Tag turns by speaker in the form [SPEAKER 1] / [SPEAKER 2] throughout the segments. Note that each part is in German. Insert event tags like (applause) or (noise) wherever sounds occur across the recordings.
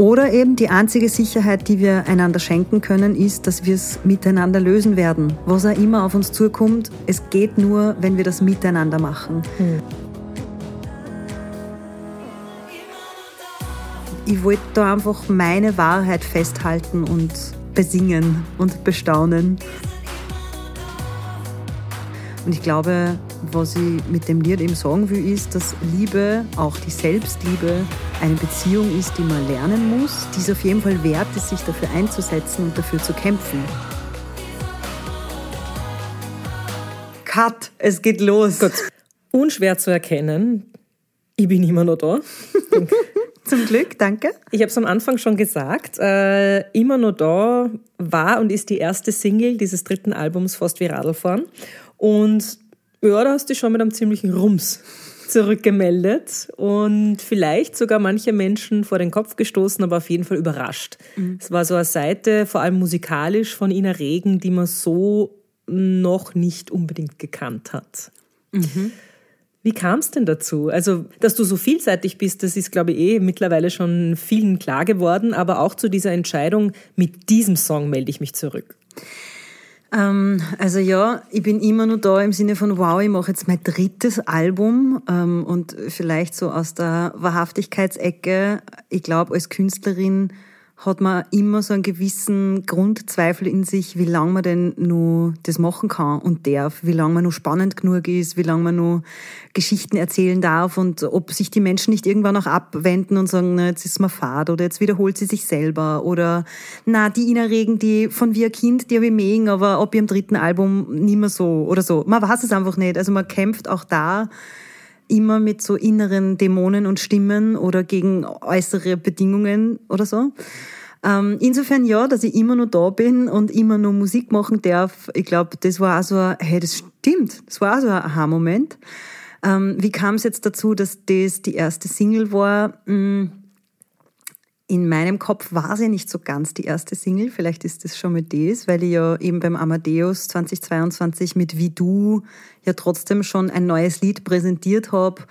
[SPEAKER 1] Oder eben die einzige Sicherheit, die wir einander schenken können, ist, dass wir es miteinander lösen werden. Was auch immer auf uns zukommt, es geht nur, wenn wir das miteinander machen. Hm. Ich wollte da einfach meine Wahrheit festhalten und besingen und bestaunen. Und ich glaube, was ich mit dem Lied eben sagen will, ist, dass Liebe, auch die Selbstliebe, eine Beziehung ist, die man lernen muss, die es auf jeden Fall wert ist, sich dafür einzusetzen und dafür zu kämpfen. Cut, es geht los.
[SPEAKER 2] Gut. Unschwer zu erkennen, ich bin immer noch da. (laughs)
[SPEAKER 1] Zum Glück, danke.
[SPEAKER 2] Ich habe es am Anfang schon gesagt. Äh, immer noch da war und ist die erste Single dieses dritten Albums Fast wie Radlfahren. Und ja, da hast du schon mit einem ziemlichen Rums zurückgemeldet und vielleicht sogar manche Menschen vor den Kopf gestoßen, aber auf jeden Fall überrascht. Mhm. Es war so eine Seite, vor allem musikalisch, von Ina Regen, die man so noch nicht unbedingt gekannt hat. Mhm. Wie kam es denn dazu? Also, dass du so vielseitig bist, das ist, glaube ich, eh mittlerweile schon vielen klar geworden, aber auch zu dieser Entscheidung, mit diesem Song melde ich mich zurück.
[SPEAKER 1] Ähm, also ja, ich bin immer nur da im Sinne von, wow, ich mache jetzt mein drittes Album ähm, und vielleicht so aus der Wahrhaftigkeitsecke. Ich glaube, als Künstlerin hat man immer so einen gewissen Grundzweifel in sich, wie lange man denn nur das machen kann und darf, wie lange man nur spannend genug ist, wie lange man nur Geschichten erzählen darf und ob sich die Menschen nicht irgendwann auch abwenden und sagen, na, jetzt ist mir fad oder jetzt wiederholt sie sich selber oder na, die Ina Regen, die von wie ein Kind, die habe ich mögen, aber ab ihrem dritten Album nicht mehr so oder so. Man weiß es einfach nicht. Also man kämpft auch da immer mit so inneren Dämonen und Stimmen oder gegen äußere Bedingungen oder so. Ähm, insofern ja, dass ich immer noch da bin und immer noch Musik machen darf. Ich glaube, das war auch so ein, hey, das stimmt. Das war auch so ein Aha-Moment. Ähm, wie kam es jetzt dazu, dass das die erste Single war? Hm, in meinem Kopf war sie nicht so ganz die erste Single. Vielleicht ist das schon mit das, weil ich ja eben beim Amadeus 2022 mit Wie Du ja trotzdem schon ein neues Lied präsentiert habe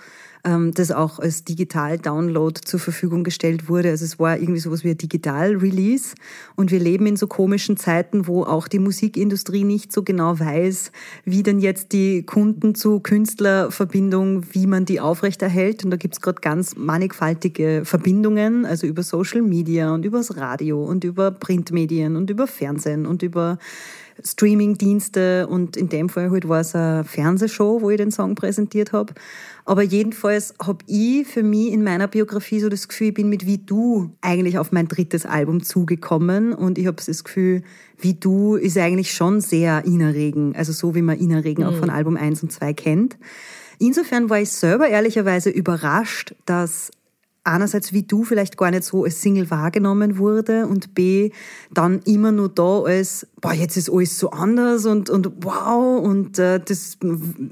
[SPEAKER 1] das auch als Digital-Download zur Verfügung gestellt wurde. Also es war irgendwie sowas wie ein Digital-Release. Und wir leben in so komischen Zeiten, wo auch die Musikindustrie nicht so genau weiß, wie denn jetzt die Kunden zu Künstlerverbindung, wie man die aufrechterhält. Und da gibt's gerade ganz mannigfaltige Verbindungen, also über Social Media und übers Radio und über Printmedien und über Fernsehen und über Streaming-Dienste und in dem Fall halt war es eine Fernsehshow, wo ich den Song präsentiert habe. Aber jedenfalls habe ich für mich in meiner Biografie so das Gefühl, ich bin mit Wie Du eigentlich auf mein drittes Album zugekommen und ich habe das Gefühl, Wie Du ist eigentlich schon sehr Ina Regen, also so wie man Ina Regen mhm. auch von Album 1 und 2 kennt. Insofern war ich selber ehrlicherweise überrascht, dass einerseits wie du vielleicht gar nicht so als Single wahrgenommen wurde und B, dann immer nur da als, boah, jetzt ist alles so anders und, und wow und äh, das,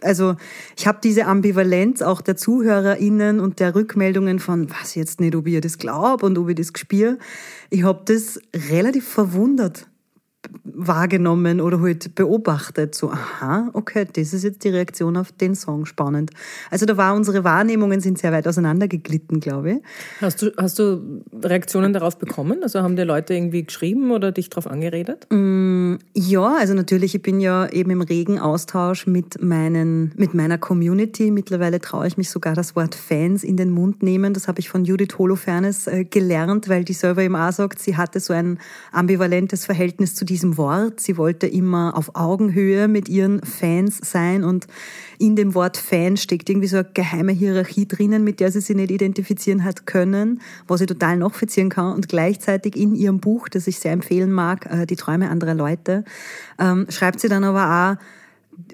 [SPEAKER 1] also ich habe diese Ambivalenz auch der ZuhörerInnen und der Rückmeldungen von, was jetzt nicht, ob ich das glaube und ob ich das gespür. Ich habe das relativ verwundert wahrgenommen oder halt beobachtet. So, aha, okay, das ist jetzt die Reaktion auf den Song, spannend. Also da war unsere Wahrnehmungen sind sehr weit auseinandergeglitten, glaube ich.
[SPEAKER 2] Hast du, hast du Reaktionen darauf bekommen? Also haben dir Leute irgendwie geschrieben oder dich darauf angeredet?
[SPEAKER 1] Mm, ja, also natürlich, ich bin ja eben im regen Austausch mit, meinen, mit meiner Community. Mittlerweile traue ich mich sogar das Wort Fans in den Mund nehmen. Das habe ich von Judith Holofernes äh, gelernt, weil die selber eben auch sagt, sie hatte so ein ambivalentes Verhältnis zu diesem Wort. Sie wollte immer auf Augenhöhe mit ihren Fans sein und in dem Wort Fan steckt irgendwie so eine geheime Hierarchie drinnen, mit der sie sich nicht identifizieren hat können, was ich total nachvollziehen kann. Und gleichzeitig in ihrem Buch, das ich sehr empfehlen mag, äh, Die Träume anderer Leute, ähm, schreibt sie dann aber auch,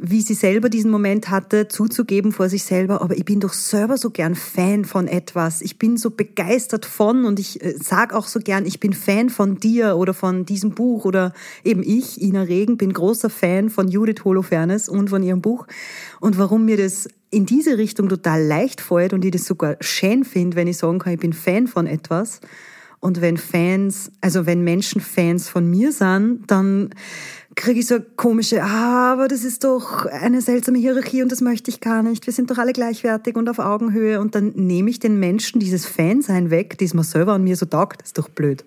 [SPEAKER 1] wie sie selber diesen Moment hatte, zuzugeben vor sich selber, aber ich bin doch selber so gern Fan von etwas. Ich bin so begeistert von und ich äh, sag auch so gern, ich bin Fan von dir oder von diesem Buch oder eben ich, Ina Regen, bin großer Fan von Judith Holofernes und von ihrem Buch. Und warum mir das in diese Richtung total leicht fällt und ich das sogar schön finde, wenn ich sagen kann, ich bin Fan von etwas. Und wenn Fans, also wenn Menschen Fans von mir sind, dann kriege ich so komische, ah, aber das ist doch eine seltsame Hierarchie und das möchte ich gar nicht. Wir sind doch alle gleichwertig und auf Augenhöhe. Und dann nehme ich den Menschen dieses Fansein weg, das mir selber an mir so taugt. Das ist doch blöd.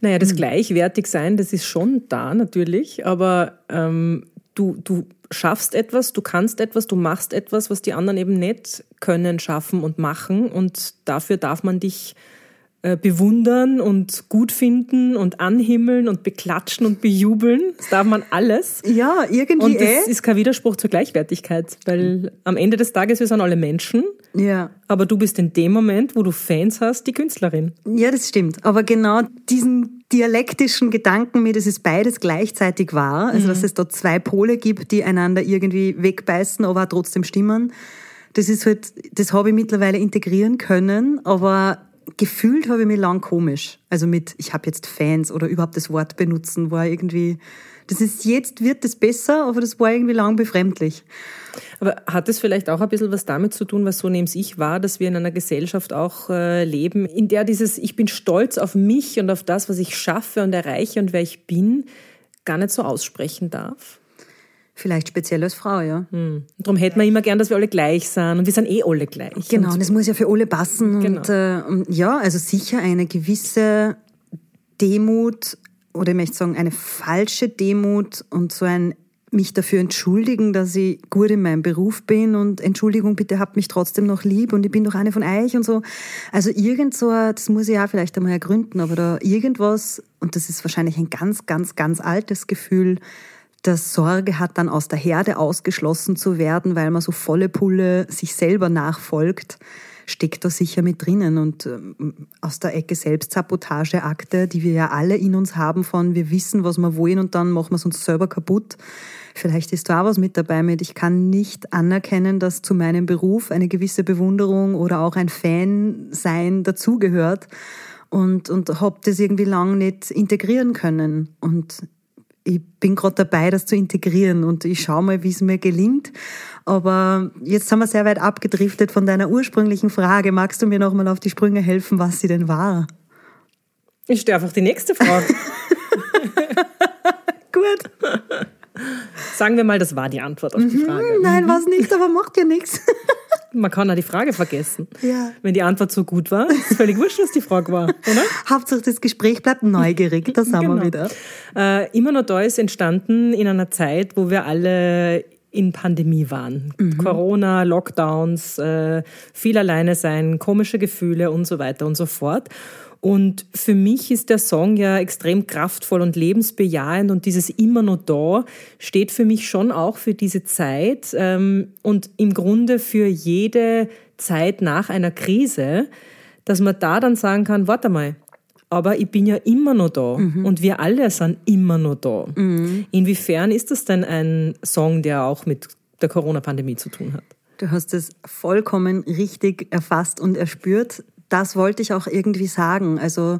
[SPEAKER 2] Naja, das Gleichwertigsein, das ist schon da natürlich, aber ähm, du, du schaffst etwas, du kannst etwas, du machst etwas, was die anderen eben nicht können, schaffen und machen. Und dafür darf man dich bewundern und gut finden und anhimmeln und beklatschen und bejubeln. Das darf man alles.
[SPEAKER 1] Ja, irgendwie.
[SPEAKER 2] Und das eh. ist kein Widerspruch zur Gleichwertigkeit, weil am Ende des Tages wir sind alle Menschen.
[SPEAKER 1] Ja.
[SPEAKER 2] Aber du bist in dem Moment, wo du Fans hast, die Künstlerin.
[SPEAKER 1] Ja, das stimmt. Aber genau diesen dialektischen Gedanken mir, dass es beides gleichzeitig war, also mhm. dass es da zwei Pole gibt, die einander irgendwie wegbeißen, aber auch trotzdem stimmen. Das ist halt, das habe ich mittlerweile integrieren können, aber gefühlt habe ich mich lang komisch. Also mit, ich habe jetzt Fans oder überhaupt das Wort benutzen, war irgendwie, das ist jetzt wird es besser, aber das war irgendwie lang befremdlich.
[SPEAKER 2] Aber hat es vielleicht auch ein bisschen was damit zu tun, was so nehme ich wahr, dass wir in einer Gesellschaft auch äh, leben, in der dieses Ich bin stolz auf mich und auf das, was ich schaffe und erreiche und wer ich bin, gar nicht so aussprechen darf?
[SPEAKER 1] Vielleicht speziell als Frau, ja.
[SPEAKER 2] Hm. Darum hätten wir immer gern, dass wir alle gleich sind und wir sind eh alle gleich.
[SPEAKER 1] Genau, und das muss ja für alle passen. Genau. Und, äh, und ja, also sicher eine gewisse Demut oder ich möchte sagen, eine falsche Demut und so ein mich dafür entschuldigen, dass ich gut in meinem Beruf bin und Entschuldigung, bitte habt mich trotzdem noch lieb und ich bin doch eine von euch und so. Also irgend so, das muss ich auch vielleicht einmal ergründen, aber da irgendwas, und das ist wahrscheinlich ein ganz, ganz, ganz altes Gefühl, dass Sorge hat, dann aus der Herde ausgeschlossen zu werden, weil man so volle Pulle sich selber nachfolgt, steckt da sicher mit drinnen. Und ähm, aus der Ecke Selbstsabotageakte, die wir ja alle in uns haben von, wir wissen, was wir wollen und dann machen wir es uns selber kaputt. Vielleicht ist da was mit dabei mit, ich kann nicht anerkennen, dass zu meinem Beruf eine gewisse Bewunderung oder auch ein Fan sein dazugehört und, und habe das irgendwie lang nicht integrieren können. Und ich bin gerade dabei, das zu integrieren und ich schaue mal, wie es mir gelingt. Aber jetzt haben wir sehr weit abgedriftet von deiner ursprünglichen Frage. Magst du mir noch mal auf die Sprünge helfen, was sie denn war?
[SPEAKER 2] Ich stelle einfach die nächste Frage. (laughs)
[SPEAKER 1] Gut.
[SPEAKER 2] Sagen wir mal, das war die Antwort auf die mhm. Frage.
[SPEAKER 1] Nein, war es nicht, aber macht ja nichts. (laughs)
[SPEAKER 2] Man kann auch die Frage vergessen.
[SPEAKER 1] Ja.
[SPEAKER 2] Wenn die Antwort so gut war, ist völlig wurscht, was die Frage war, oder? (laughs)
[SPEAKER 1] Hauptsache das Gespräch bleibt neugierig, da sind genau. wir wieder.
[SPEAKER 2] Äh, immer noch da ist entstanden in einer Zeit, wo wir alle in Pandemie waren. Mhm. Corona, Lockdowns, äh, viel alleine sein, komische Gefühle und so weiter und so fort. Und für mich ist der Song ja extrem kraftvoll und lebensbejahend und dieses immer noch da steht für mich schon auch für diese Zeit ähm, und im Grunde für jede Zeit nach einer Krise, dass man da dann sagen kann, warte mal, aber ich bin ja immer noch da mhm. und wir alle sind immer noch da. Mhm. Inwiefern ist das denn ein Song, der auch mit der Corona-Pandemie zu tun hat?
[SPEAKER 1] Du hast es vollkommen richtig erfasst und erspürt das wollte ich auch irgendwie sagen. Also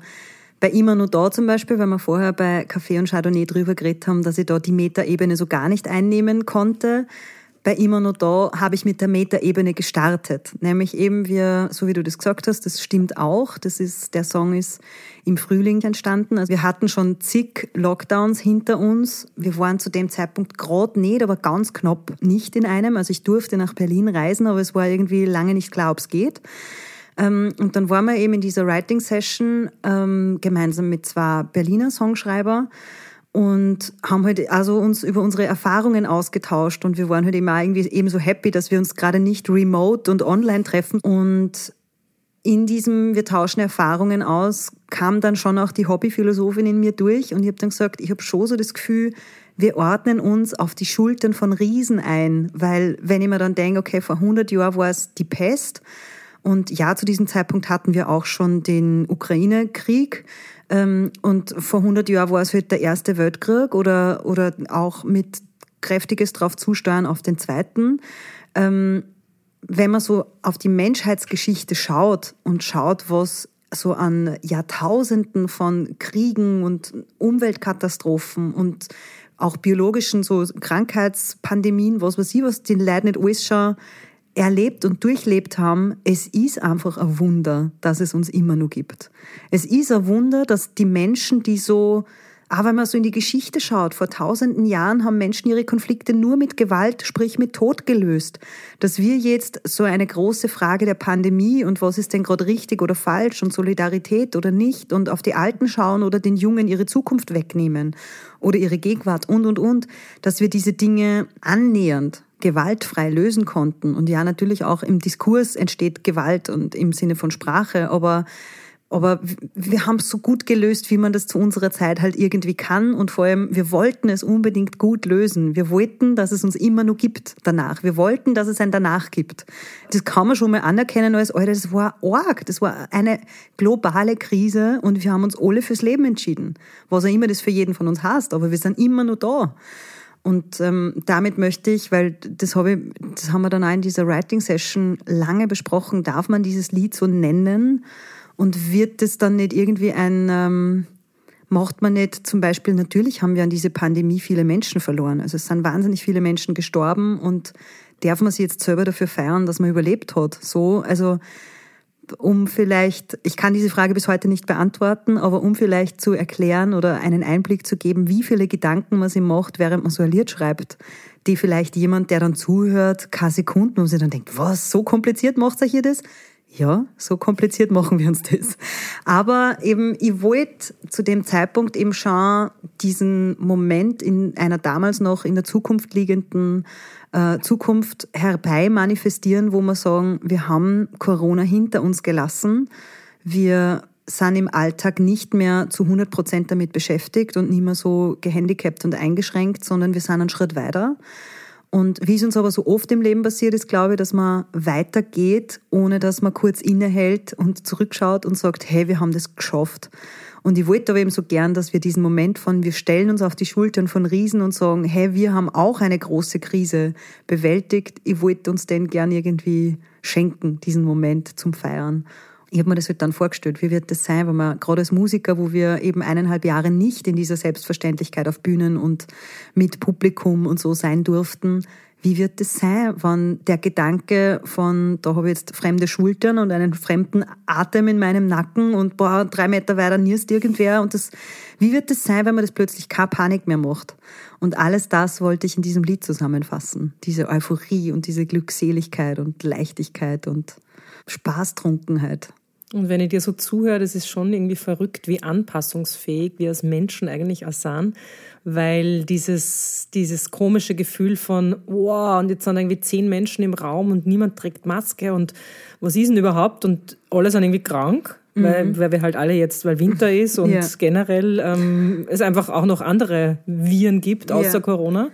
[SPEAKER 1] bei immer nur da zum Beispiel, weil wir vorher bei Kaffee und Chardonnay drüber geredet haben, dass ich da die Metaebene so gar nicht einnehmen konnte. Bei immer nur da habe ich mit der Metaebene gestartet. Nämlich eben wir, so wie du das gesagt hast, das stimmt auch. Das ist, der Song ist im Frühling entstanden. Also wir hatten schon zig Lockdowns hinter uns. Wir waren zu dem Zeitpunkt gerade nicht, aber ganz knapp nicht in einem. Also ich durfte nach Berlin reisen, aber es war irgendwie lange nicht klar, ob es geht. Ähm, und dann waren wir eben in dieser Writing Session ähm, gemeinsam mit zwei Berliner Songschreiber und haben halt also uns über unsere Erfahrungen ausgetauscht. Und wir waren halt immer irgendwie eben so happy, dass wir uns gerade nicht remote und online treffen. Und in diesem wir tauschen Erfahrungen aus kam dann schon auch die Hobbyphilosophin in mir durch. Und ich habe dann gesagt, ich habe schon so das Gefühl, wir ordnen uns auf die Schultern von Riesen ein, weil wenn ich mir dann denke, okay, vor 100 Jahren war es die Pest, und ja, zu diesem Zeitpunkt hatten wir auch schon den Ukraine-Krieg. Ähm, und vor 100 Jahren war es halt der Erste Weltkrieg oder, oder auch mit kräftiges drauf zusteuern auf den Zweiten. Ähm, wenn man so auf die Menschheitsgeschichte schaut und schaut, was so an Jahrtausenden von Kriegen und Umweltkatastrophen und auch biologischen so Krankheitspandemien, was weiß ich, was den Leuten nicht alles schon erlebt und durchlebt haben, es ist einfach ein Wunder, dass es uns immer noch gibt. Es ist ein Wunder, dass die Menschen, die so Aber wenn man so in die Geschichte schaut, vor tausenden Jahren haben Menschen ihre Konflikte nur mit Gewalt, sprich mit Tod gelöst. Dass wir jetzt so eine große Frage der Pandemie und was ist denn gerade richtig oder falsch und Solidarität oder nicht und auf die Alten schauen oder den Jungen ihre Zukunft wegnehmen oder ihre Gegenwart und, und, und, dass wir diese Dinge annähernd gewaltfrei lösen konnten. Und ja, natürlich auch im Diskurs entsteht Gewalt und im Sinne von Sprache, aber aber wir haben es so gut gelöst, wie man das zu unserer Zeit halt irgendwie kann. Und vor allem, wir wollten es unbedingt gut lösen. Wir wollten, dass es uns immer nur gibt danach. Wir wollten, dass es ein danach gibt. Das kann man schon mal anerkennen als, Alter, das war arg. Das war eine globale Krise und wir haben uns alle fürs Leben entschieden. Was auch immer das für jeden von uns heißt. Aber wir sind immer nur da. Und ähm, damit möchte ich, weil das, habe ich, das haben wir dann auch in dieser Writing Session lange besprochen, darf man dieses Lied so nennen und wird es dann nicht irgendwie ein, ähm, macht man nicht zum Beispiel, natürlich haben wir an diese Pandemie viele Menschen verloren. Also es sind wahnsinnig viele Menschen gestorben und darf man sich jetzt selber dafür feiern, dass man überlebt hat. So, also um vielleicht, ich kann diese Frage bis heute nicht beantworten, aber um vielleicht zu erklären oder einen Einblick zu geben, wie viele Gedanken man sich macht, während man so ein Lied schreibt, die vielleicht jemand, der dann zuhört, keine Sekunden, und sich dann denkt, was, so kompliziert macht euch hier das? Ja, so kompliziert machen wir uns das. Aber eben, ich wollte zu dem Zeitpunkt eben schon diesen Moment in einer damals noch in der Zukunft liegenden äh, Zukunft herbei manifestieren, wo wir sagen, wir haben Corona hinter uns gelassen. Wir sind im Alltag nicht mehr zu 100 Prozent damit beschäftigt und nicht mehr so gehandicapt und eingeschränkt, sondern wir sind einen Schritt weiter. Und wie es uns aber so oft im Leben passiert ist, glaube ich, dass man weitergeht, ohne dass man kurz innehält und zurückschaut und sagt, hey, wir haben das geschafft. Und ich wollte aber eben so gern, dass wir diesen Moment von, wir stellen uns auf die Schultern von Riesen und sagen, hey, wir haben auch eine große Krise bewältigt. Ich wollte uns den gern irgendwie schenken, diesen Moment zum Feiern. Ich habe mir das halt dann vorgestellt, wie wird das sein, wenn man gerade als Musiker, wo wir eben eineinhalb Jahre nicht in dieser Selbstverständlichkeit auf Bühnen und mit Publikum und so sein durften, wie wird das sein, wenn der Gedanke von, da habe ich jetzt fremde Schultern und einen fremden Atem in meinem Nacken und boah, drei Meter weiter nierst irgendwer und das, wie wird das sein, wenn man das plötzlich keine Panik mehr macht? Und alles das wollte ich in diesem Lied zusammenfassen. Diese Euphorie und diese Glückseligkeit und Leichtigkeit und Spaßtrunkenheit.
[SPEAKER 2] Und wenn ich dir so zuhöre, das ist schon irgendwie verrückt, wie anpassungsfähig wir als Menschen eigentlich auch sind, weil dieses, dieses komische Gefühl von, wow, und jetzt sind irgendwie zehn Menschen im Raum und niemand trägt Maske und was ist denn überhaupt? Und alle sind irgendwie krank, mhm. weil, weil wir halt alle jetzt, weil Winter ist und ja. generell ähm, es einfach auch noch andere Viren gibt außer ja. Corona.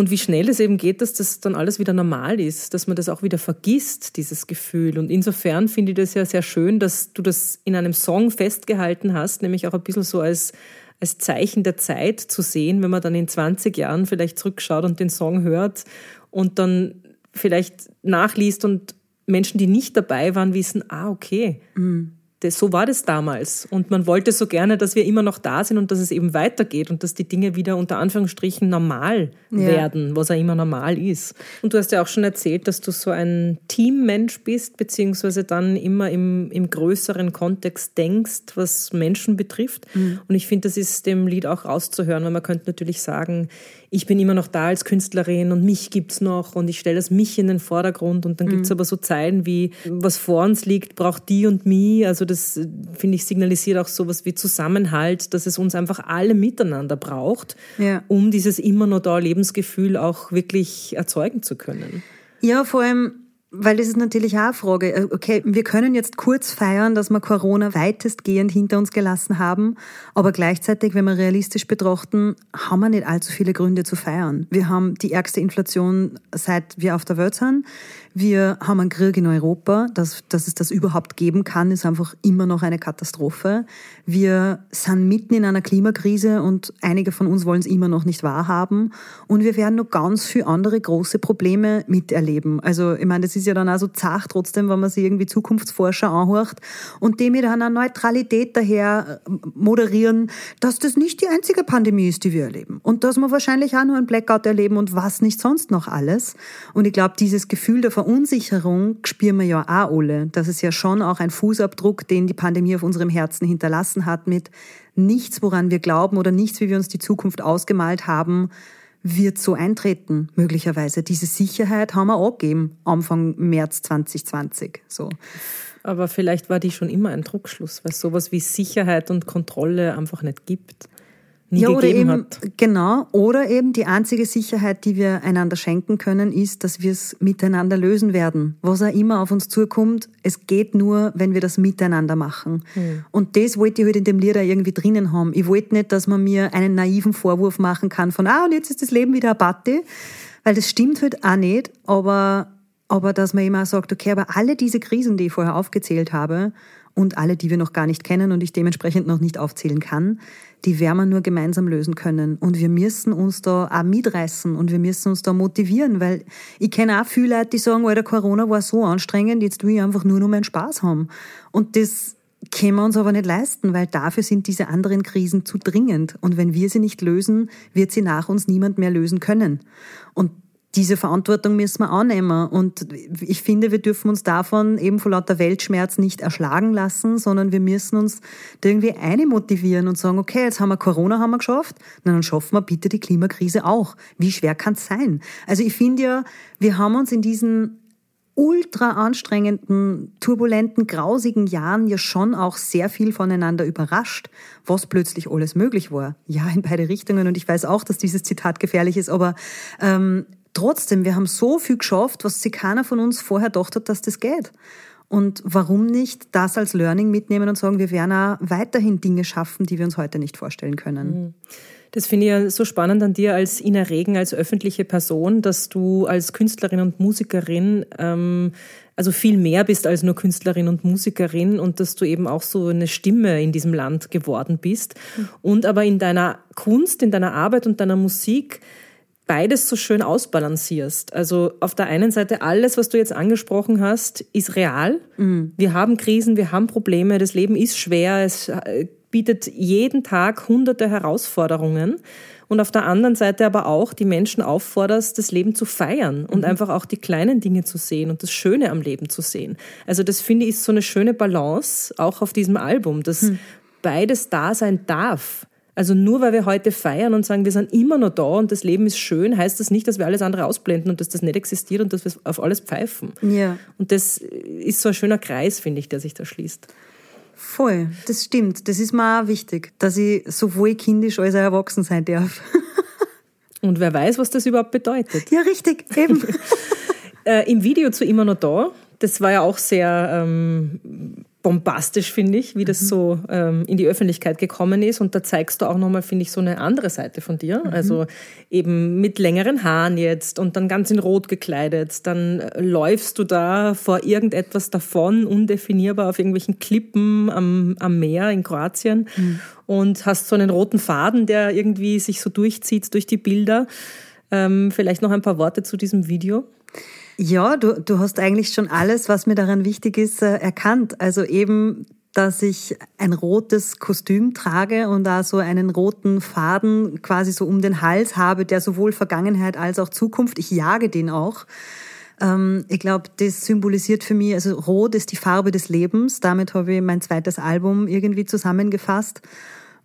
[SPEAKER 2] Und wie schnell es eben geht, dass das dann alles wieder normal ist, dass man das auch wieder vergisst, dieses Gefühl. Und insofern finde ich das ja sehr schön, dass du das in einem Song festgehalten hast, nämlich auch ein bisschen so als, als Zeichen der Zeit zu sehen, wenn man dann in 20 Jahren vielleicht zurückschaut und den Song hört und dann vielleicht nachliest und Menschen, die nicht dabei waren, wissen, ah, okay. Mhm das, so war das damals. Und man wollte so gerne, dass wir immer noch da sind und dass es eben weitergeht und dass die Dinge wieder unter Anführungsstrichen normal ja. werden, was auch immer normal ist. Und du hast ja auch schon erzählt, dass du so ein Teammensch bist, beziehungsweise dann immer im, im größeren Kontext denkst, was Menschen betrifft. Mhm. Und ich finde, das ist dem Lied auch rauszuhören, weil man könnte natürlich sagen, ich bin immer noch da als Künstlerin und mich gibt's noch und ich stelle das mich in den Vordergrund und dann mhm. gibt's aber so Zeilen wie, was vor uns liegt, braucht die und mich. Also das, finde ich, signalisiert auch sowas wie Zusammenhalt, dass es uns einfach alle miteinander braucht, ja. um dieses immer noch da Lebensgefühl auch wirklich erzeugen zu können.
[SPEAKER 1] Ja, vor allem weil das ist natürlich auch eine Frage. Äh, okay, wir können jetzt kurz feiern, dass wir Corona weitestgehend hinter uns gelassen haben, aber gleichzeitig, wenn wir realistisch betrachten, haben wir nicht allzu viele Gründe zu feiern. Wir haben die ärgste Inflation, seit wir auf der Welt sind. Wir haben einen Krieg in Europa. Dass, dass es das überhaupt geben kann, ist einfach immer noch eine Katastrophe. Wir sind mitten in einer Klimakrise und einige von uns wollen es immer noch nicht wahrhaben. Und wir werden noch ganz viele andere große Probleme miterleben. Also, ich meine, das ist ja dann auch so zart trotzdem, wenn man sich irgendwie Zukunftsforscher anhört und die mit einer Neutralität daher äh, moderieren, dass das nicht die einzige Pandemie ist, die wir erleben. Und dass wir wahrscheinlich auch nur ein Blackout erleben und was nicht sonst noch alles. Und ich glaube, dieses Gefühl davon, Verunsicherung spüren wir ja auch alle. Das ist ja schon auch ein Fußabdruck, den die Pandemie auf unserem Herzen hinterlassen hat mit nichts, woran wir glauben oder nichts, wie wir uns die Zukunft ausgemalt haben, wird so eintreten, möglicherweise. Diese Sicherheit haben wir auch gegeben, Anfang März 2020. So.
[SPEAKER 2] Aber vielleicht war die schon immer ein Druckschluss, weil es sowas wie Sicherheit und Kontrolle einfach nicht gibt nie ja,
[SPEAKER 1] oder
[SPEAKER 2] gegeben
[SPEAKER 1] eben,
[SPEAKER 2] hat.
[SPEAKER 1] Genau, oder eben die einzige Sicherheit, die wir einander schenken können, ist, dass wir es miteinander lösen werden. Was auch immer auf uns zukommt, es geht nur, wenn wir das miteinander machen. Hm. Und das wollte ich halt in dem Lied auch irgendwie drinnen haben. Ich wollte nicht, dass man mir einen naiven Vorwurf machen kann von, ah, und jetzt ist das Leben wieder eine Party, weil das stimmt halt auch nicht, aber, aber dass man immer sagt, okay, aber alle diese Krisen, die ich vorher aufgezählt habe, und alle, die wir noch gar nicht kennen und ich dementsprechend noch nicht aufzählen kann, die werden wir nur gemeinsam lösen können. Und wir müssen uns da auch mitreißen und wir müssen uns da motivieren, weil ich kenne auch viele Leute, die sagen, Alter, Corona war so anstrengend, jetzt will ich einfach nur noch meinen Spaß haben. Und das können wir uns aber nicht leisten, weil dafür sind diese anderen Krisen zu dringend. Und wenn wir sie nicht lösen, wird sie nach uns niemand mehr lösen können. Und diese Verantwortung müssen wir annehmen. Und ich finde, wir dürfen uns davon eben vor lauter Weltschmerz nicht erschlagen lassen, sondern wir müssen uns irgendwie eine motivieren und sagen, okay, jetzt haben wir Corona haben wir geschafft, na, dann schaffen wir bitte die Klimakrise auch. Wie schwer kann es sein? Also ich finde ja, wir haben uns in diesen ultra anstrengenden, turbulenten, grausigen Jahren ja schon auch sehr viel voneinander überrascht, was plötzlich alles möglich war. Ja, in beide Richtungen. Und ich weiß auch, dass dieses Zitat gefährlich ist, aber ähm, trotzdem, wir haben so viel geschafft, was sich keiner von uns vorher gedacht hat, dass das geht. Und warum nicht das als Learning mitnehmen und sagen, wir werden auch weiterhin Dinge schaffen, die wir uns heute nicht vorstellen können.
[SPEAKER 2] Mhm. Das finde ich ja so spannend an dir als Ina Regen, als öffentliche Person, dass du als Künstlerin und Musikerin ähm, also viel mehr bist als nur Künstlerin und Musikerin und dass du eben auch so eine Stimme in diesem Land geworden bist. Mhm. Und aber in deiner Kunst, in deiner Arbeit und deiner Musik beides so schön ausbalancierst. Also auf der einen Seite alles, was du jetzt angesprochen hast, ist real. Mhm. Wir haben Krisen, wir haben Probleme, das Leben ist schwer, es äh, bietet jeden Tag hunderte Herausforderungen. Und auf der anderen Seite aber auch die Menschen aufforderst, das Leben zu feiern und mhm. einfach auch die kleinen Dinge zu sehen und das Schöne am Leben zu sehen. Also das finde ich ist so eine schöne Balance auch auf diesem Album, dass mhm. beides da sein darf. Also nur weil wir heute feiern und sagen, wir sind immer noch da und das Leben ist schön, heißt das nicht, dass wir alles andere ausblenden und dass das nicht existiert und dass wir auf alles pfeifen. Ja. Und das ist so ein schöner Kreis, finde ich, der sich da schließt.
[SPEAKER 1] Voll, das stimmt. Das ist mir auch wichtig, dass ich sowohl kindisch als auch erwachsen sein darf. (laughs)
[SPEAKER 2] Und wer weiß, was das überhaupt bedeutet.
[SPEAKER 1] Ja, richtig, eben. (laughs)
[SPEAKER 2] äh, Im Video zu Immer noch da, das war ja auch sehr ähm, bombastisch, finde ich, wie das mhm. so ähm, in die Öffentlichkeit gekommen ist. Und da zeigst du auch nochmal, finde ich, so eine andere Seite von dir. Mhm. Also eben mit längeren Haaren jetzt und dann ganz in Rot gekleidet. Dann äh, läufst du da vor irgendetwas davon, undefinierbar auf irgendwelchen Klippen am, am Meer in Kroatien mhm. und hast so einen roten Faden, der irgendwie sich so durchzieht durch die Bilder. Ähm, vielleicht noch ein paar Worte zu diesem Video.
[SPEAKER 1] Ja, du, du hast eigentlich schon alles, was mir daran wichtig ist, äh, erkannt. Also eben, dass ich ein rotes Kostüm trage und da so einen roten Faden quasi so um den Hals habe, der sowohl Vergangenheit als auch Zukunft, ich jage den auch. Ähm, ich glaube, das symbolisiert für mich, also rot ist die Farbe des Lebens. Damit habe ich mein zweites Album irgendwie zusammengefasst.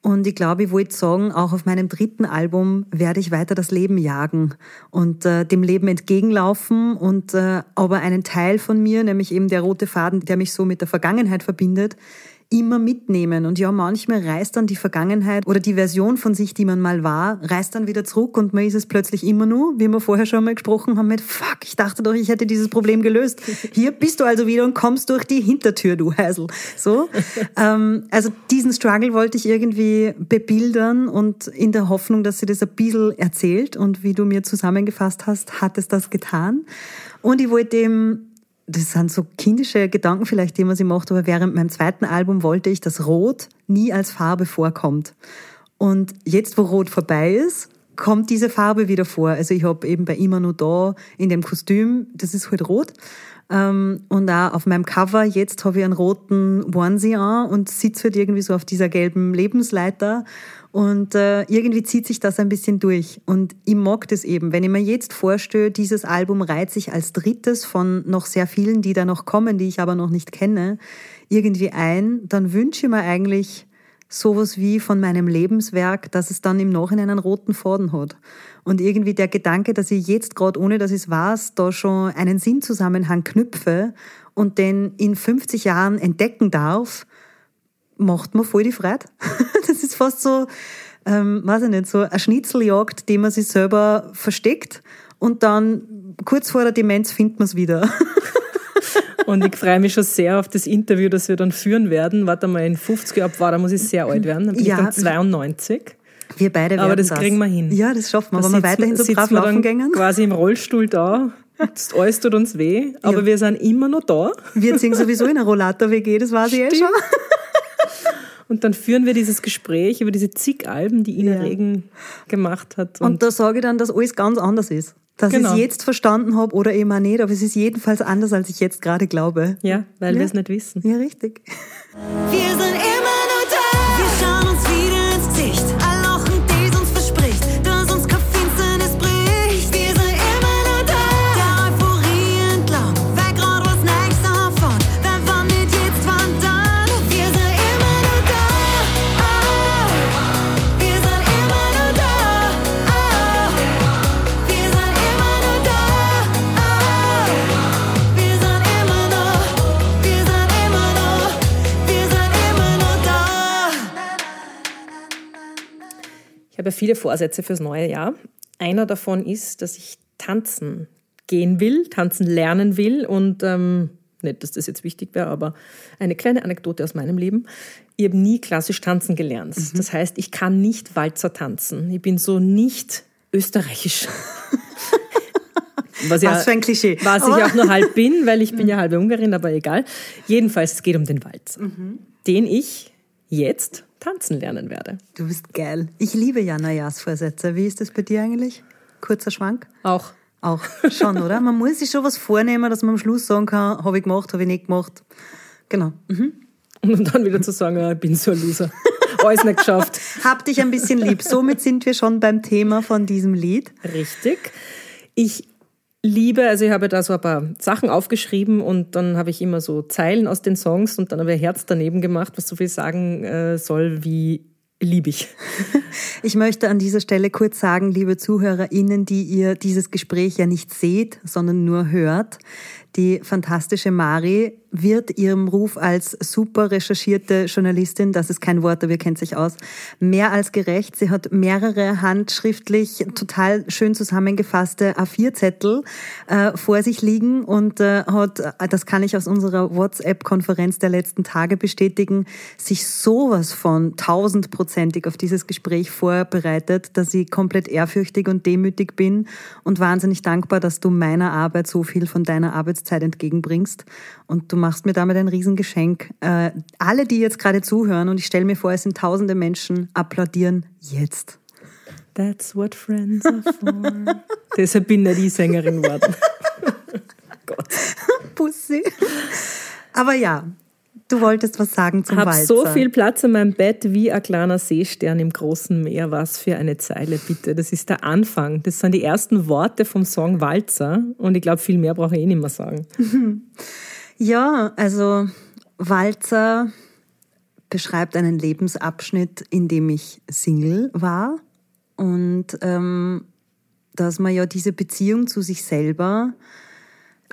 [SPEAKER 1] Und ich glaube, ich wollte sagen, auch auf meinem dritten Album werde ich weiter das Leben jagen und äh, dem Leben entgegenlaufen und äh, aber einen Teil von mir, nämlich eben der rote Faden, der mich so mit der Vergangenheit verbindet, immer mitnehmen. Und ja, manchmal reißt dann die Vergangenheit oder die Version von sich, die man mal war, reißt dann wieder zurück und man ist es plötzlich immer nur, wie wir vorher schon mal gesprochen haben, mit Fuck, ich dachte doch, ich hätte dieses Problem gelöst. Hier bist du also wieder und kommst durch die Hintertür, du Heisel. So. (laughs) ähm, also diesen Struggle wollte ich irgendwie bebildern und in der Hoffnung, dass sie das ein bisschen erzählt und wie du mir zusammengefasst hast, hat es das getan. Und ich wollte eben das sind so kindische Gedanken vielleicht, die man sich macht, aber während meinem zweiten Album wollte ich, dass Rot nie als Farbe vorkommt. Und jetzt, wo Rot vorbei ist, kommt diese Farbe wieder vor. Also ich habe eben bei immer nur da in dem Kostüm, das ist halt rot. Ähm, und auch auf meinem Cover, jetzt habe ich einen roten Onesie an und sitze halt irgendwie so auf dieser gelben Lebensleiter. Und äh, irgendwie zieht sich das ein bisschen durch. Und ich mag das eben. Wenn ich mir jetzt vorstelle, dieses Album reiht sich als drittes von noch sehr vielen, die da noch kommen, die ich aber noch nicht kenne, irgendwie ein, dann wünsche ich mir eigentlich sowas wie von meinem Lebenswerk, dass es dann im Nachhinein einen roten Faden hat. Und irgendwie der Gedanke, dass ich jetzt gerade, ohne dass ich es weiß, da schon einen Sinnzusammenhang knüpfe und den in 50 Jahren entdecken darf, macht mir voll die Freude. (laughs) Das ist fast so, ähm, weiß ich nicht, so eine Schnitzeljagd, die man sich selber versteckt und dann kurz vor der Demenz findet man es wieder. (laughs)
[SPEAKER 2] Und ich freue mich schon sehr auf das Interview, das wir dann führen werden. Warte mal, in 50 ab war, da muss ich sehr alt werden. Dann bin ja. ich dann 92.
[SPEAKER 1] Wir beide werden
[SPEAKER 2] Aber das, das kriegen wir hin.
[SPEAKER 1] Ja, das schaffen wir. Da wenn wir weiterhin so brav laufen gehen.
[SPEAKER 2] quasi im Rollstuhl da. Das alles tut uns weh, aber ja. wir sind immer noch da.
[SPEAKER 1] Wir ziehen sowieso in einer Rollator-WG, das weiß ich eh schon.
[SPEAKER 2] Und dann führen wir dieses Gespräch über diese zig Alben, die Ina ja. Regen gemacht hat.
[SPEAKER 1] Und, und da sage ich dann, dass alles ganz anders ist. Dass genau. ich es jetzt verstanden habe oder eben auch nicht, aber es ist jedenfalls anders, als ich jetzt gerade glaube.
[SPEAKER 2] Ja, weil ja. wir es nicht wissen.
[SPEAKER 1] Ja, richtig.
[SPEAKER 3] Wir sind
[SPEAKER 2] habe viele Vorsätze fürs neue Jahr. Einer davon ist, dass ich tanzen gehen will, tanzen lernen will und ähm, nicht, dass das jetzt wichtig wäre, aber eine kleine Anekdote aus meinem Leben. Ich habe nie klassisch tanzen gelernt. Mhm. Das heißt, ich kann nicht Walzer tanzen. Ich bin so nicht österreichisch. (laughs)
[SPEAKER 1] Was, ja, für ein Klischee.
[SPEAKER 2] Was ich auch nur halb bin, weil ich bin ja halbe Ungarin, aber egal. Jedenfalls, es geht um den Walzer, mhm. den ich jetzt tanzen lernen werde.
[SPEAKER 1] Du bist geil. Ich liebe ja Neujahrsvorsätze. Wie ist das bei dir eigentlich? Kurzer Schwank?
[SPEAKER 2] Auch.
[SPEAKER 1] Auch schon, oder? Man muss sich schon was vornehmen, dass man am Schluss sagen kann, habe ich gemacht, habe ich nicht gemacht. Genau. Mhm.
[SPEAKER 2] Und dann wieder zu sagen, ich bin so ein Loser. Alles nicht geschafft. (laughs)
[SPEAKER 1] Hab dich ein bisschen lieb. Somit sind wir schon beim Thema von diesem Lied.
[SPEAKER 2] Richtig. Ich liebe, also ich habe da so ein paar Sachen aufgeschrieben und dann habe ich immer so Zeilen aus den Songs und dann habe ich ein Herz daneben gemacht, was so viel sagen äh, soll wie liebe ich. (laughs)
[SPEAKER 1] Ich möchte an dieser Stelle kurz sagen, liebe ZuhörerInnen, die ihr dieses Gespräch ja nicht seht, sondern nur hört, die fantastische Mari wird ihrem Ruf als super recherchierte Journalistin, das ist kein Wort, aber ihr kennt sich aus, mehr als gerecht. Sie hat mehrere handschriftlich total schön zusammengefasste A4-Zettel äh, vor sich liegen und äh, hat, das kann ich aus unserer WhatsApp-Konferenz der letzten Tage bestätigen, sich sowas von tausendprozentig auf dieses Gespräch vorbereitet, dass ich komplett ehrfürchtig und demütig bin und wahnsinnig dankbar, dass du meiner Arbeit so viel von deiner Arbeitszeit entgegenbringst und du machst mir damit ein Riesengeschenk. Äh, alle, die jetzt gerade zuhören, und ich stelle mir vor, es sind tausende Menschen, applaudieren jetzt.
[SPEAKER 2] That's what friends are for. (laughs) Deshalb bin ich die Sängerin geworden. (laughs)
[SPEAKER 1] Gott. (laughs) Pussy. Aber ja, du wolltest was sagen zum
[SPEAKER 2] Hab
[SPEAKER 1] Walzer.
[SPEAKER 2] so viel Platz in meinem Bett wie ein kleiner Seestern im großen Meer. Was für eine Zeile, bitte. Das ist der Anfang. Das sind die ersten Worte vom Song Walzer. Und ich glaube, viel mehr brauche ich eh nicht mehr sagen. (laughs)
[SPEAKER 1] Ja, also Walzer beschreibt einen Lebensabschnitt, in dem ich Single war und ähm, dass man ja diese Beziehung zu sich selber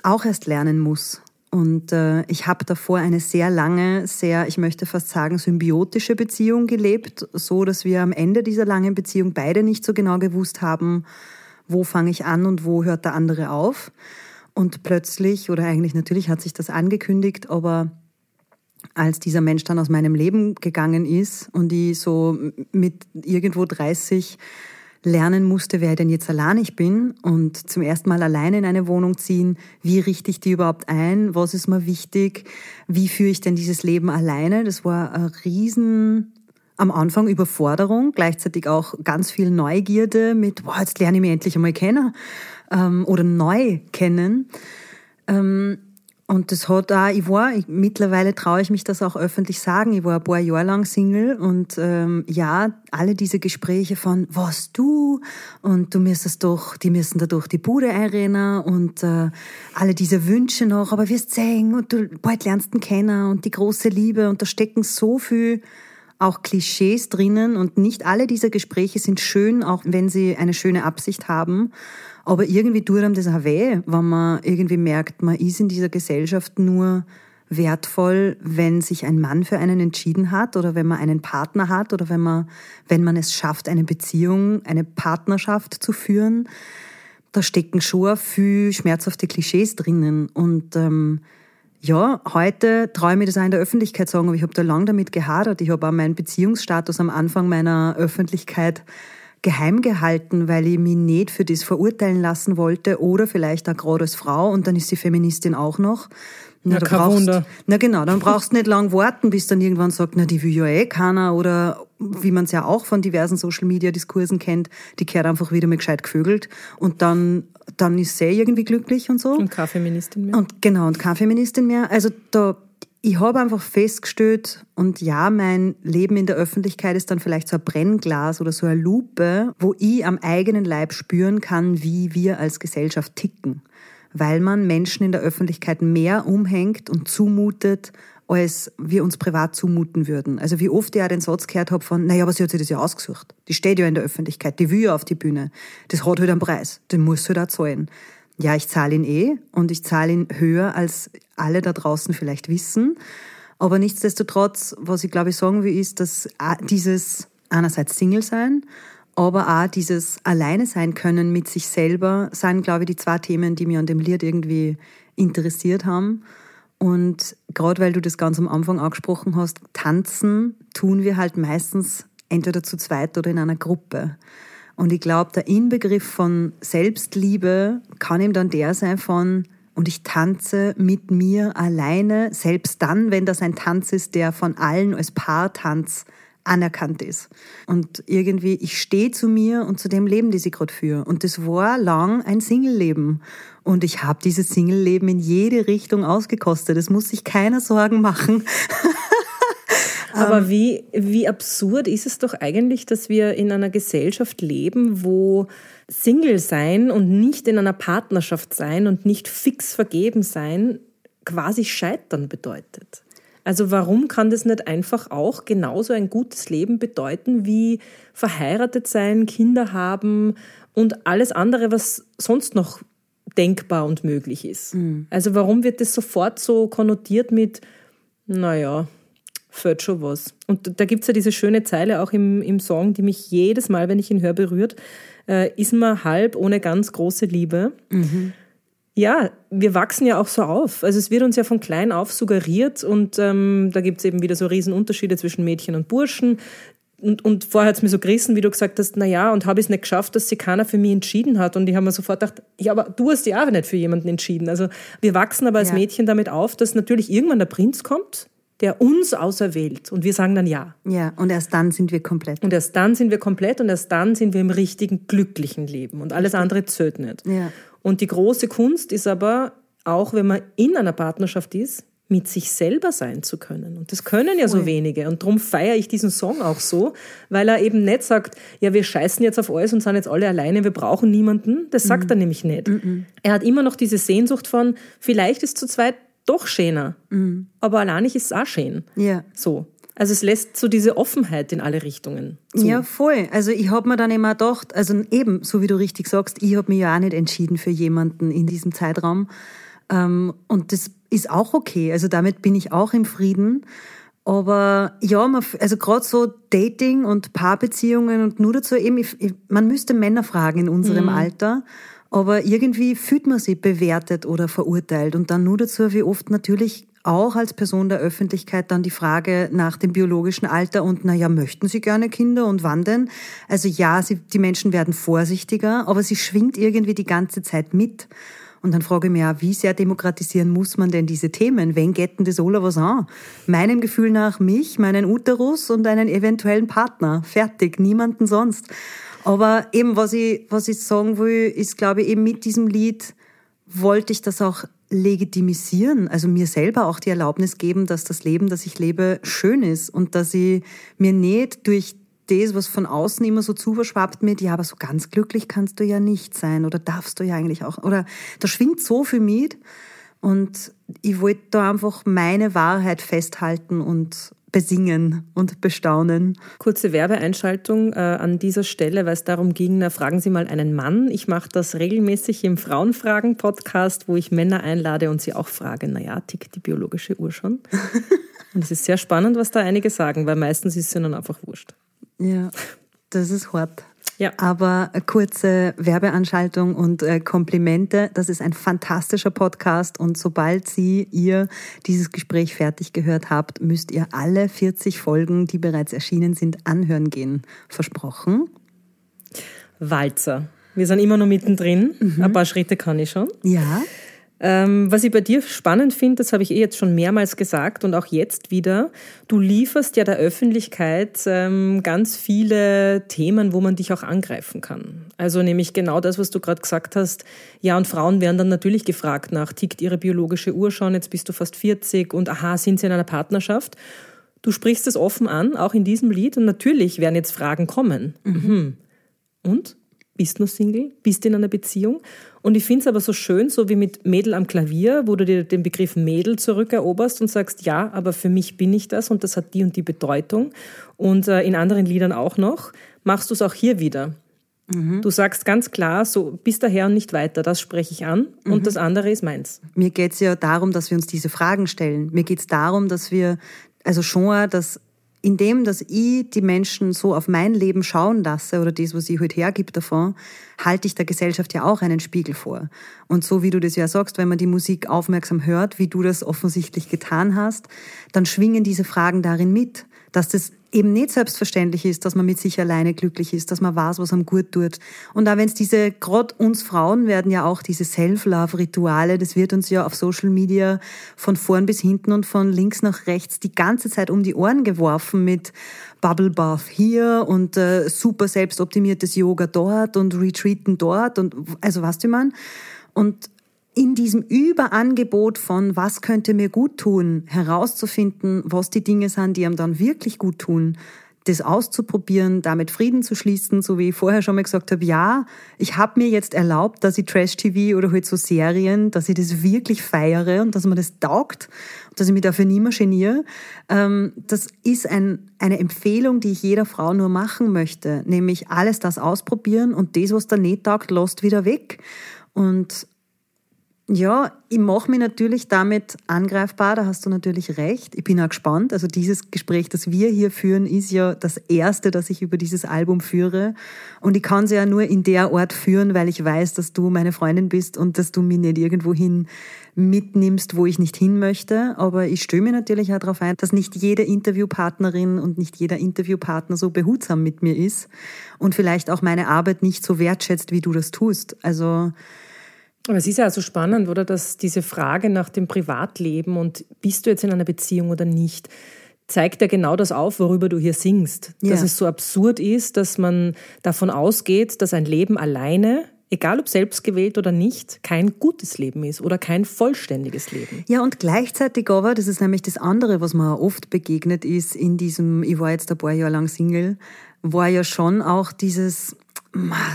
[SPEAKER 1] auch erst lernen muss. Und äh, ich habe davor eine sehr lange, sehr, ich möchte fast sagen, symbiotische Beziehung gelebt, so dass wir am Ende dieser langen Beziehung beide nicht so genau gewusst haben, wo fange ich an und wo hört der andere auf. Und plötzlich, oder eigentlich natürlich hat sich das angekündigt, aber als dieser Mensch dann aus meinem Leben gegangen ist und ich so mit irgendwo 30 lernen musste, wer denn jetzt allein ich bin und zum ersten Mal alleine in eine Wohnung ziehen, wie richte ich die überhaupt ein, was ist mir wichtig, wie führe ich denn dieses Leben alleine, das war ein riesen am Anfang Überforderung, gleichzeitig auch ganz viel Neugierde mit, wow, jetzt lerne ich mich endlich einmal kennen ähm, oder neu kennen. Ähm, und das hat auch, ich war, ich, mittlerweile traue ich mich das auch öffentlich sagen, ich war ein paar Jahre lang Single und ähm, ja, alle diese Gespräche von, was du und du müsstest doch, die müssen da durch die Bude einrennen und äh, alle diese Wünsche noch, aber wirst sehen und du bald lernst ihn kennen und die große Liebe und da stecken so viel auch Klischees drinnen und nicht alle dieser Gespräche sind schön, auch wenn sie eine schöne Absicht haben. Aber irgendwie tut einem das auch weh, wenn man irgendwie merkt, man ist in dieser Gesellschaft nur wertvoll, wenn sich ein Mann für einen entschieden hat oder wenn man einen Partner hat oder wenn man, wenn man es schafft, eine Beziehung, eine Partnerschaft zu führen. Da stecken schon viel schmerzhafte Klischees drinnen. Und ähm, ja, heute traue ich mir das auch in der Öffentlichkeit sagen, aber ich habe da lang damit gehadert. Ich habe auch meinen Beziehungsstatus am Anfang meiner Öffentlichkeit geheim gehalten, weil ich mich nicht für das verurteilen lassen wollte oder vielleicht auch gerade als Frau und dann ist sie Feministin auch noch.
[SPEAKER 2] Na,
[SPEAKER 1] da
[SPEAKER 2] kein
[SPEAKER 1] brauchst,
[SPEAKER 2] Wunder.
[SPEAKER 1] Na genau, dann brauchst du nicht lang warten, bis dann irgendwann sagt, na die will ja eh keiner oder wie man es ja auch von diversen Social Media Diskursen kennt, die kehrt einfach wieder mal gescheit gevögelt und dann dann ist sie irgendwie glücklich und so.
[SPEAKER 2] Und keine Feministin mehr.
[SPEAKER 1] Und genau, und keine Feministin mehr. Also da, ich habe einfach festgestellt, und ja, mein Leben in der Öffentlichkeit ist dann vielleicht so ein Brennglas oder so eine Lupe, wo ich am eigenen Leib spüren kann, wie wir als Gesellschaft ticken. Weil man Menschen in der Öffentlichkeit mehr umhängt und zumutet, als wir uns privat zumuten würden. Also wie oft ich auch den Satz gehört habe von, naja, aber sie hat sich das ja ausgesucht. Die steht ja in der Öffentlichkeit, die will ja auf die Bühne. Das hat halt einen Preis, den muss halt auch zahlen. Ja, ich zahle ihn eh und ich zahle ihn höher, als alle da draußen vielleicht wissen. Aber nichtsdestotrotz, was ich glaube ich sagen will, ist, dass auch dieses einerseits Single sein, aber auch dieses Alleine sein können mit sich selber, sind, glaube ich, die zwei Themen, die mir an dem Lied irgendwie interessiert haben. Und gerade weil du das ganz am Anfang angesprochen hast, tanzen tun wir halt meistens entweder zu zweit oder in einer Gruppe. Und ich glaube, der Inbegriff von Selbstliebe kann ihm dann der sein von, und ich tanze mit mir alleine, selbst dann, wenn das ein Tanz ist, der von allen als Paartanz anerkannt ist. Und irgendwie, ich stehe zu mir und zu dem Leben, das ich gerade führe. Und das war lang ein Single-Leben. Und ich habe dieses Single-Leben in jede Richtung ausgekostet. Es muss sich keiner Sorgen machen. (laughs)
[SPEAKER 2] Aber wie, wie absurd ist es doch eigentlich, dass wir in einer Gesellschaft leben, wo Single sein und nicht in einer Partnerschaft sein und nicht fix vergeben sein quasi scheitern bedeutet. Also warum kann das nicht einfach auch genauso ein gutes Leben bedeuten wie verheiratet sein, Kinder haben und alles andere, was sonst noch denkbar und möglich ist? Also warum wird das sofort so konnotiert mit, naja, fällt schon was. Und da gibt's ja diese schöne Zeile auch im, im Song, die mich jedes Mal, wenn ich ihn höre, berührt. Äh, ist man halb ohne ganz große Liebe. Ja, wir wachsen ja auch so auf. Also es wird uns ja von klein auf suggeriert und ähm, da gibt's eben wieder so Riesenunterschiede zwischen Mädchen und Burschen. Und, und vorher hat's mir so gerissen, wie du gesagt hast, na ja, und habe ich es nicht geschafft, dass sich keiner für mich entschieden hat. Und ich habe mir sofort gedacht, ja, aber du hast dich auch nicht für jemanden entschieden. Also wir wachsen aber als
[SPEAKER 1] Ja.
[SPEAKER 2] Mädchen damit auf, dass natürlich irgendwann der Prinz kommt, der uns auserwählt. Und wir sagen dann ja.
[SPEAKER 1] Ja, und erst dann sind wir komplett.
[SPEAKER 2] Und erst dann sind wir komplett und erst dann sind wir im richtigen, glücklichen Leben. Und alles andere zählt nicht.
[SPEAKER 1] Ja.
[SPEAKER 2] Und die große Kunst ist aber, auch wenn man in einer Partnerschaft ist, mit sich selber sein zu können. Und das können ja so
[SPEAKER 1] Voll.
[SPEAKER 2] wenige. Und darum feiere ich diesen Song auch so, weil er eben nicht sagt, ja, wir scheißen jetzt auf alles und sind jetzt alle alleine, wir brauchen niemanden. Das sagt er nämlich nicht. Er hat immer noch diese Sehnsucht von, vielleicht ist zu zweit doch schöner, aber alleinig ist es auch schön.
[SPEAKER 1] Ja.
[SPEAKER 2] So. Also es lässt so diese Offenheit in alle Richtungen zu.
[SPEAKER 1] Ja, voll. Also ich habe mir dann immer gedacht, also eben, so wie du richtig sagst, ich habe mich ja auch nicht entschieden für jemanden in diesem Zeitraum. Ähm, und das ist auch okay. Also damit bin ich auch im Frieden. Aber ja, man, also gerade so Dating und Paarbeziehungen und nur dazu eben, ich, ich, man müsste Männer fragen in unserem Alter. Aber irgendwie fühlt man sich bewertet oder verurteilt. Und dann nur dazu, wie oft natürlich auch als Person der Öffentlichkeit dann die Frage nach dem biologischen Alter und, na ja, möchten Sie gerne Kinder und wann denn? Also ja, sie, die Menschen werden vorsichtiger, aber sie schwingt irgendwie die ganze Zeit mit. Und dann frage ich mich auch, wie sehr demokratisieren muss man denn diese Themen? Wen geht denn das alle was an? Meinem Gefühl nach mich, meinen Uterus und einen eventuellen Partner. Fertig, niemanden sonst. Aber eben, was ich, was ich sagen will, ist, glaube ich, eben mit diesem Lied wollte ich das auch legitimisieren, also mir selber auch die Erlaubnis geben, dass das Leben, das ich lebe, schön ist und dass ich mir nicht durch das, was von außen immer so zuverschwappt mit, ja, aber so ganz glücklich kannst du ja nicht sein oder darfst du ja eigentlich auch, oder da schwingt so viel mit und ich wollte da einfach meine Wahrheit festhalten und besingen und bestaunen.
[SPEAKER 2] Kurze Werbeeinschaltung äh, an dieser Stelle, weil es darum ging, na, fragen Sie mal einen Mann. Ich mache das regelmäßig im Frauenfragen-Podcast, wo ich Männer einlade und sie auch frage, naja, tickt die biologische Uhr schon? (laughs) und es ist sehr spannend, was da einige sagen, weil meistens ist es ihnen einfach wurscht.
[SPEAKER 1] Ja, das ist hart.
[SPEAKER 2] Ja.
[SPEAKER 1] Aber kurze Werbeanschaltung und äh, Komplimente. Das ist ein fantastischer Podcast und sobald Sie, ihr dieses Gespräch fertig gehört habt, müsst ihr alle 40 Folgen, die bereits erschienen sind, anhören gehen. Versprochen?
[SPEAKER 2] Walzer. Wir sind immer noch mittendrin. Ein paar Schritte kann ich schon.
[SPEAKER 1] Ja.
[SPEAKER 2] Ähm, was ich bei dir spannend finde, das habe ich eh jetzt schon mehrmals gesagt und auch jetzt wieder, du lieferst ja der Öffentlichkeit ähm, ganz viele Themen, wo man dich auch angreifen kann. Also nämlich genau das, was du gerade gesagt hast. Ja, und Frauen werden dann natürlich gefragt nach, tickt ihre biologische Uhr schon, jetzt bist du fast 40 und aha, sind sie in einer Partnerschaft? Du sprichst es offen an, auch in diesem Lied und natürlich werden jetzt Fragen kommen. Mhm. Und? Bist du Single? Bist du in einer Beziehung? Und ich finde es aber so schön, so wie mit Mädel am Klavier, wo du dir den Begriff Mädel zurückeroberst und sagst, ja, aber für mich bin ich das und das hat die und die Bedeutung. Und äh, in anderen Liedern auch noch, machst du es auch hier wieder. Du sagst ganz klar, so bis daher und nicht weiter, das spreche ich an und das andere ist meins.
[SPEAKER 1] Mir geht es ja darum, dass wir uns diese Fragen stellen. Mir geht es darum, dass wir, also schon, dass indem, dass ich die Menschen so auf mein Leben schauen lasse oder das, was ich heute hergibt davon, halte ich der Gesellschaft ja auch einen Spiegel vor. Und so wie du das ja sagst, wenn man die Musik aufmerksam hört, wie du das offensichtlich getan hast, dann schwingen diese Fragen darin mit, dass das eben nicht selbstverständlich ist, dass man mit sich alleine glücklich ist, dass man weiß, was einem gut tut. Und auch wenn es diese, gerade uns Frauen werden ja auch diese Self-Love-Rituale, das wird uns ja auf Social Media von vorn bis hinten und von links nach rechts die ganze Zeit um die Ohren geworfen mit Bubble Bath hier und äh, super selbstoptimiertes Yoga dort und Retreaten dort und also was du man. Und in diesem Überangebot von, was könnte mir gut tun, herauszufinden, was die Dinge sind, die einem dann wirklich gut tun, das auszuprobieren, damit Frieden zu schließen, so wie ich vorher schon mal gesagt habe, ja, ich habe mir jetzt erlaubt, dass ich Trash-TV oder halt so Serien, dass ich das wirklich feiere und dass mir das taugt, dass ich mich dafür nie mehr geniere. Ähm, das ist ein, eine Empfehlung, die ich jeder Frau nur machen möchte, nämlich alles das ausprobieren und das, was da nicht taugt, lasst wieder weg. Und ja, ich mache mich natürlich damit angreifbar, da hast du natürlich recht. Ich bin auch gespannt. Also dieses Gespräch, das wir hier führen, ist ja das erste, das ich über dieses Album führe. Und ich kann es ja nur in der Ort führen, weil ich weiß, dass du meine Freundin bist und dass du mich nicht irgendwohin mitnimmst, wo ich nicht hin möchte. Aber ich störe mir natürlich auch darauf ein, dass nicht jede Interviewpartnerin und nicht jeder Interviewpartner so behutsam mit mir ist und vielleicht auch meine Arbeit nicht so wertschätzt, wie du das tust. Also
[SPEAKER 2] Aber es ist ja so spannend, oder, dass diese Frage nach dem Privatleben und bist du jetzt in einer Beziehung oder nicht, zeigt ja genau das auf, worüber du hier singst. Dass
[SPEAKER 1] Ja.
[SPEAKER 2] es so absurd ist, dass man davon ausgeht, dass ein Leben alleine, egal ob selbst gewählt oder nicht, kein gutes Leben ist oder kein vollständiges Leben.
[SPEAKER 1] Ja, und gleichzeitig aber, das ist nämlich das andere, was mir oft begegnet ist in diesem, ich war jetzt ein paar Jahre lang Single, war ja schon auch dieses,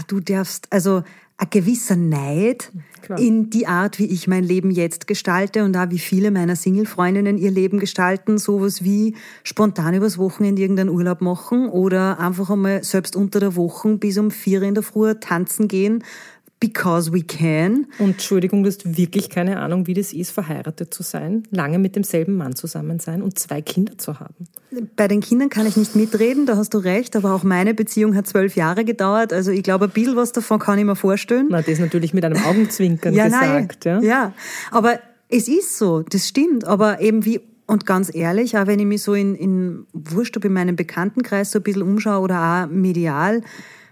[SPEAKER 1] du darfst, also ein gewisser Neid
[SPEAKER 2] Klar.
[SPEAKER 1] in die Art, wie ich mein Leben jetzt gestalte und auch wie viele meiner Single-Freundinnen ihr Leben gestalten, sowas wie spontan übers Wochenende irgendeinen Urlaub machen oder einfach einmal selbst unter der Woche bis um vier in der Früh tanzen gehen, because we can.
[SPEAKER 2] Und Entschuldigung, du hast wirklich keine Ahnung, wie das ist, verheiratet zu sein, lange mit demselben Mann zusammen sein und zwei Kinder zu haben.
[SPEAKER 1] Bei den Kindern kann ich nicht mitreden, da hast du recht, aber auch meine Beziehung hat zwölf Jahre gedauert. Also ich glaube, ein bisschen was davon kann ich mir vorstellen.
[SPEAKER 2] Na, das natürlich mit einem Augenzwinkern (laughs)
[SPEAKER 1] ja,
[SPEAKER 2] gesagt.
[SPEAKER 1] nein.
[SPEAKER 2] ja.
[SPEAKER 1] ja, aber es ist so, das stimmt. Aber eben wie, und ganz ehrlich, auch wenn ich mich so in, in wurscht, ob in meinem Bekanntenkreis so ein bisschen umschaue oder auch medial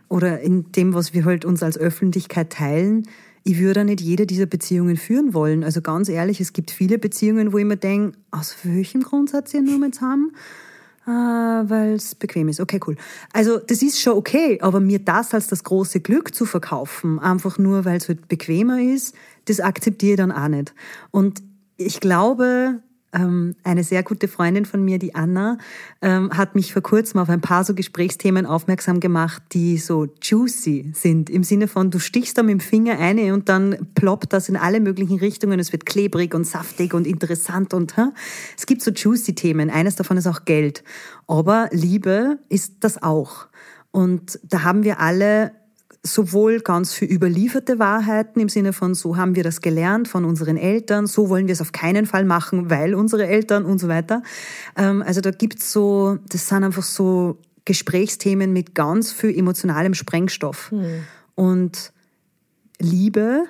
[SPEAKER 1] oder in dem, was wir halt uns als Öffentlichkeit teilen, ich würde nicht jede dieser Beziehungen führen wollen. Also ganz ehrlich, es gibt viele Beziehungen, wo ich mir denke, aus welchem Grund hat sie nur mit zusammen? Ah, weil es bequem ist. Okay, cool. Also das ist schon okay, aber mir das als das große Glück zu verkaufen, einfach nur weil es halt bequemer ist, das akzeptiere ich dann auch nicht. Und ich glaube, eine sehr gute Freundin von mir, die Anna, ähm, hat mich vor kurzem auf ein paar so Gesprächsthemen aufmerksam gemacht, die so juicy sind. Im Sinne von, du stichst da mit dem Finger eine und dann ploppt das in alle möglichen Richtungen. Es wird klebrig und saftig und interessant und hä? es gibt so juicy Themen. Eines davon ist auch Geld. Aber Liebe ist das auch. Und da haben wir alle sowohl ganz für überlieferte Wahrheiten im Sinne von, so haben wir das gelernt von unseren Eltern, so wollen wir es auf keinen Fall machen, weil unsere Eltern und so weiter. Ähm, also da gibt's so, das sind einfach so Gesprächsthemen mit ganz viel emotionalem Sprengstoff. Und Liebe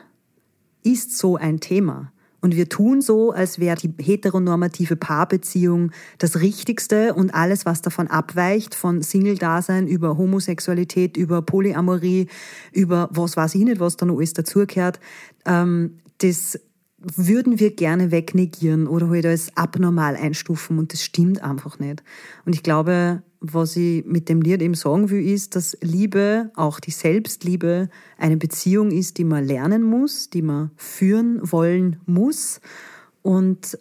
[SPEAKER 1] ist so ein Thema. Und wir tun so, als wäre die heteronormative Paarbeziehung das Richtigste und alles, was davon abweicht, von Single-Dasein über Homosexualität, über Polyamorie, über was weiß ich nicht, was da noch alles dazugehört, ähm, das würden wir gerne wegnegieren oder halt als abnormal einstufen und das stimmt einfach nicht. Und ich glaube, was ich mit dem Lied eben sagen will, ist, dass Liebe, auch die Selbstliebe, eine Beziehung ist, die man lernen muss, die man führen wollen muss und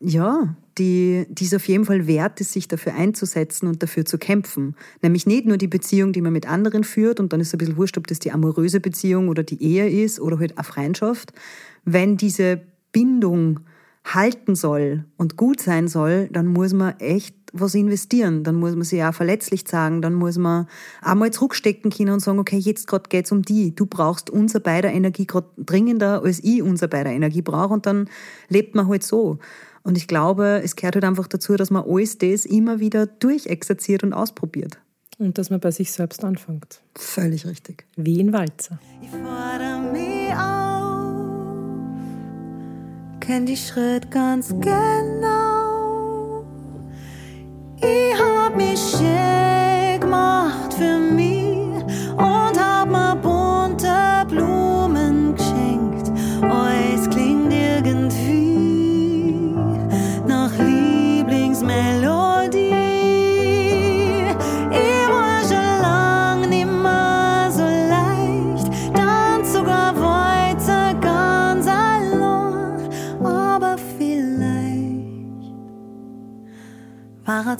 [SPEAKER 1] ja, die, die es auf jeden Fall wert ist, sich dafür einzusetzen und dafür zu kämpfen. Nämlich nicht nur die Beziehung, die man mit anderen führt, und dann ist es ein bisschen wurscht, ob das die amoröse Beziehung oder die Ehe ist oder halt eine Freundschaft. Wenn diese Bindung halten soll und gut sein soll, dann muss man echt was investieren. Dann muss man sich auch verletzlich sagen. Dann muss man einmal zurückstecken können und sagen, okay, jetzt gerade geht's um die. Du brauchst unser beider Energie gerade dringender, als ich unser beider Energie brauche. Und dann lebt man halt so. Und ich glaube, es gehört halt einfach dazu, dass man alles das immer wieder durchexerziert und ausprobiert.
[SPEAKER 2] Und dass man bei sich selbst anfängt.
[SPEAKER 1] Völlig richtig.
[SPEAKER 2] Wie ein Walzer.
[SPEAKER 3] Ich fordere mich auf, kenn die Schritt ganz genau. Ich hab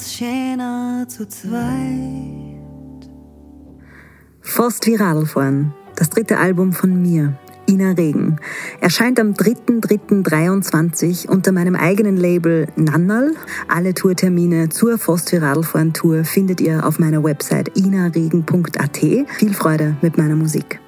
[SPEAKER 3] schöner zu zweit.
[SPEAKER 1] Fast viral fahren. Das dritte Album von mir, Ina Regen, erscheint am 3.3.23 unter meinem eigenen Label Nannal. Alle Tourtermine zur Fast viral fahren Tour findet ihr auf meiner Website inaregen.at. Viel Freude mit meiner Musik.